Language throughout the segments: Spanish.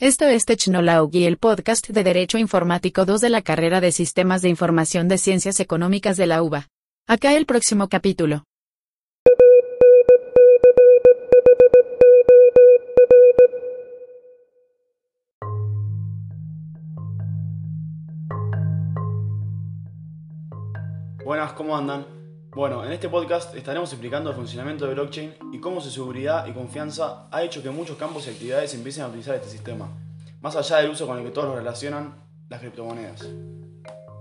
Esto es Technology, el podcast de Derecho Informático 2 de la carrera de Sistemas de Información de Ciencias Económicas de la UBA. Acá el próximo capítulo. Buenas, ¿cómo andan? Bueno, en este podcast estaremos explicando el funcionamiento de blockchain y cómo su seguridad y confianza ha hecho que muchos campos y actividades empiecen a utilizar este sistema, más allá del uso con el que todos lo relacionan, las criptomonedas.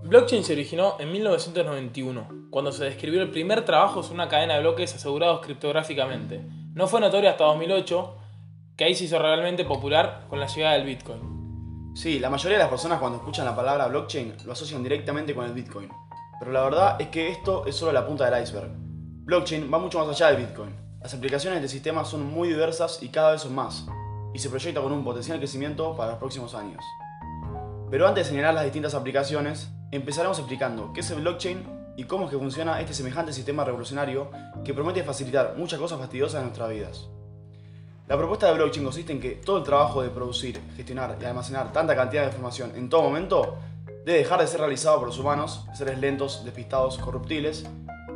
Blockchain se originó en 1991, cuando se describió el primer trabajo sobre una cadena de bloques asegurados criptográficamente. No fue notorio hasta 2008, que ahí se hizo realmente popular con la llegada del Bitcoin. Sí, la mayoría de las personas cuando escuchan la palabra blockchain lo asocian directamente con el Bitcoin, pero la verdad es que esto es solo la punta del iceberg. Blockchain va mucho más allá del Bitcoin. Las aplicaciones de sistema son muy diversas y cada vez son más, y se proyecta con un potencial crecimiento para los próximos años. Pero antes de señalar las distintas aplicaciones, empezaremos explicando qué es el blockchain y cómo es que funciona este semejante sistema revolucionario que promete facilitar muchas cosas fastidiosas en nuestras vidas. La propuesta de blockchain consiste en que todo el trabajo de producir, gestionar y almacenar tanta cantidad de información en todo momento debe dejar de ser realizado por los humanos, seres lentos, despistados, corruptibles,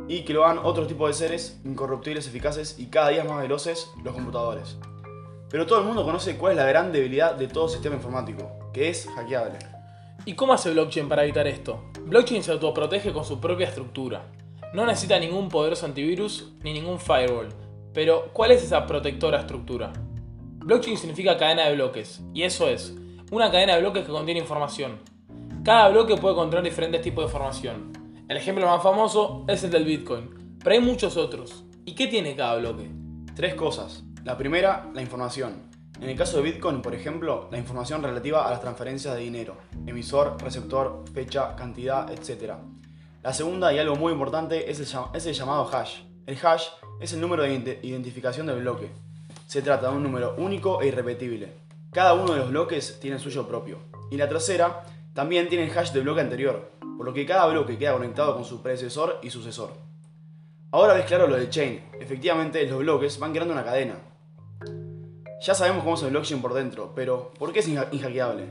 y que lo hagan otro tipo de seres incorruptibles, eficaces y cada día más veloces, los computadores. Pero todo el mundo conoce cuál es la gran debilidad de todo sistema informático, que es hackeable. ¿Y cómo hace blockchain para evitar esto? Blockchain se autoprotege con su propia estructura. No necesita ningún poderoso antivirus ni ningún firewall. Pero, ¿cuál es esa protectora estructura? Blockchain significa cadena de bloques, y eso es, una cadena de bloques que contiene información. Cada bloque puede contener diferentes tipos de información. El ejemplo más famoso es el del Bitcoin, pero hay muchos otros. ¿Y qué tiene cada bloque? Tres cosas. La primera, la información. En el caso de Bitcoin, por ejemplo, la información relativa a las transferencias de dinero, emisor, receptor, fecha, cantidad, etc. La segunda y algo muy importante es el, llamado hash. El hash es el número de identificación del bloque. Se trata de un número único e irrepetible. Cada uno de los bloques tiene suyo propio. Y la tercera también tiene el hash del bloque anterior, por lo que cada bloque queda conectado con su predecesor y sucesor. Ahora ves claro lo del chain. Efectivamente, los bloques van creando una cadena. Ya sabemos cómo es el blockchain por dentro, pero ¿por qué es inhackeable?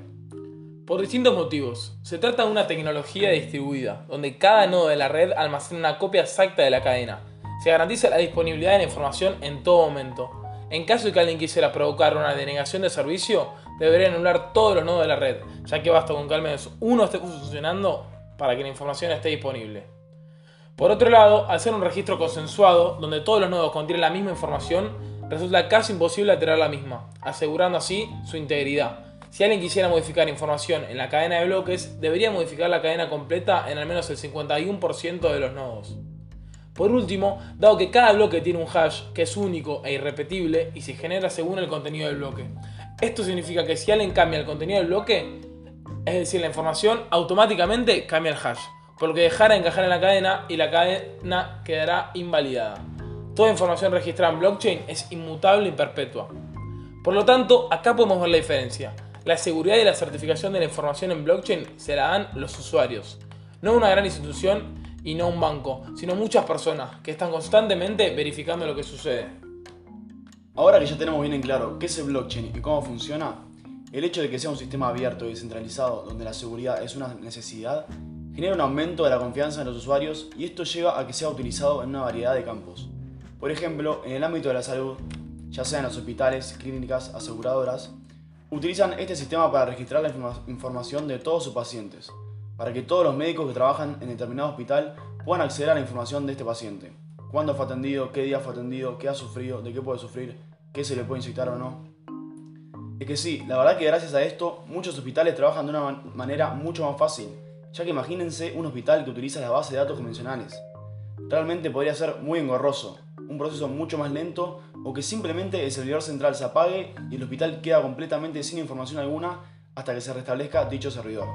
Por distintos motivos. Se trata de una tecnología distribuida, donde cada nodo de la red almacena una copia exacta de la cadena. Se garantiza la disponibilidad de la información en todo momento. En caso de que alguien quisiera provocar una denegación de servicio, debería anular todos los nodos de la red, ya que basta con que al menos uno esté funcionando para que la información esté disponible. Por otro lado, al ser un registro consensuado, donde todos los nodos contienen la misma información, resulta casi imposible alterar la misma, asegurando así su integridad. Si alguien quisiera modificar información en la cadena de bloques, debería modificar la cadena completa en al menos el 51% de los nodos. Por último, dado que cada bloque tiene un hash que es único e irrepetible y se genera según el contenido del bloque. Esto significa que si alguien cambia el contenido del bloque, es decir, la información, automáticamente cambia el hash, por lo que dejará de encajar en la cadena y la cadena quedará invalidada. Toda información registrada en blockchain es inmutable y perpetua. Por lo tanto, acá podemos ver la diferencia. La seguridad y la certificación de la información en blockchain se la dan los usuarios, no una gran institución y no un banco, sino muchas personas que están constantemente verificando lo que sucede. Ahora que ya tenemos bien en claro qué es el blockchain y cómo funciona, el hecho de que sea un sistema abierto y descentralizado donde la seguridad es una necesidad genera un aumento de la confianza en los usuarios y esto lleva a que sea utilizado en una variedad de campos. Por ejemplo, en el ámbito de la salud, ya sea en los hospitales, clínicas, aseguradoras, utilizan este sistema para registrar la información de todos sus pacientes, para que todos los médicos que trabajan en determinado hospital puedan acceder a la información de este paciente. Cuándo fue atendido, qué día fue atendido, qué ha sufrido, de qué puede sufrir, qué se le puede inyectar o no. Es que sí, la verdad que gracias a esto muchos hospitales trabajan de una manera mucho más fácil, ya que imagínense un hospital que utiliza la base de datos convencionales. Realmente podría ser muy engorroso, un proceso mucho más lento o que simplemente el servidor central se apague y el hospital queda completamente sin información alguna hasta que se restablezca dicho servidor.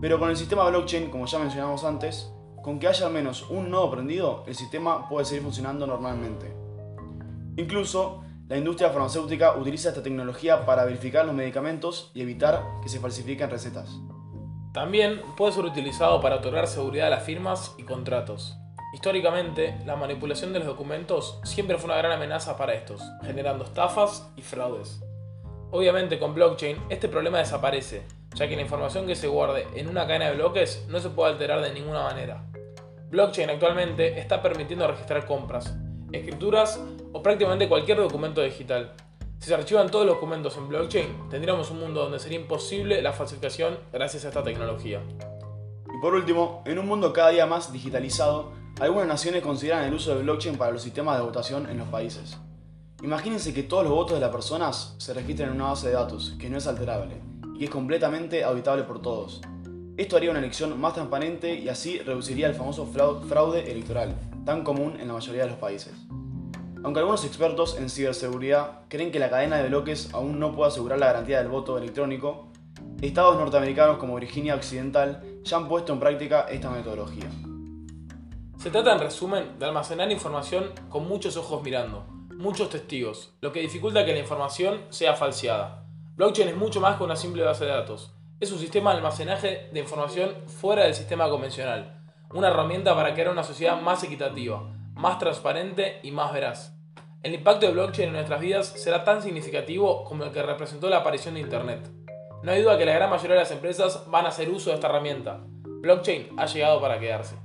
Pero con el sistema blockchain, como ya mencionamos antes, con que haya al menos un nodo prendido, el sistema puede seguir funcionando normalmente. Incluso, la industria farmacéutica utiliza esta tecnología para verificar los medicamentos y evitar que se falsifiquen recetas. También puede ser utilizado para otorgar seguridad a las firmas y contratos. Históricamente, la manipulación de los documentos siempre fue una gran amenaza para estos, generando estafas y fraudes. Obviamente con blockchain este problema desaparece, ya que la información que se guarde en una cadena de bloques no se puede alterar de ninguna manera. Blockchain actualmente está permitiendo registrar compras, escrituras o prácticamente cualquier documento digital. Si se archivan todos los documentos en blockchain, tendríamos un mundo donde sería imposible la falsificación gracias a esta tecnología. Y por último, en un mundo cada día más digitalizado, algunas naciones consideran el uso de blockchain para los sistemas de votación en los países. Imagínense que todos los votos de las personas se registren en una base de datos que no es alterable y es completamente auditable por todos. Esto haría una elección más transparente y así reduciría el famoso fraude electoral, tan común en la mayoría de los países. Aunque algunos expertos en ciberseguridad creen que la cadena de bloques aún no puede asegurar la garantía del voto electrónico, estados norteamericanos como Virginia Occidental ya han puesto en práctica esta metodología. Se trata en resumen de almacenar información con muchos ojos mirando, muchos testigos, lo que dificulta que la información sea falseada. Blockchain es mucho más que una simple base de datos. Es un sistema de almacenaje de información fuera del sistema convencional, una herramienta para crear una sociedad más equitativa, más transparente y más veraz. El impacto de blockchain en nuestras vidas será tan significativo como el que representó la aparición de Internet. No hay duda que la gran mayoría de las empresas van a hacer uso de esta herramienta. Blockchain ha llegado para quedarse.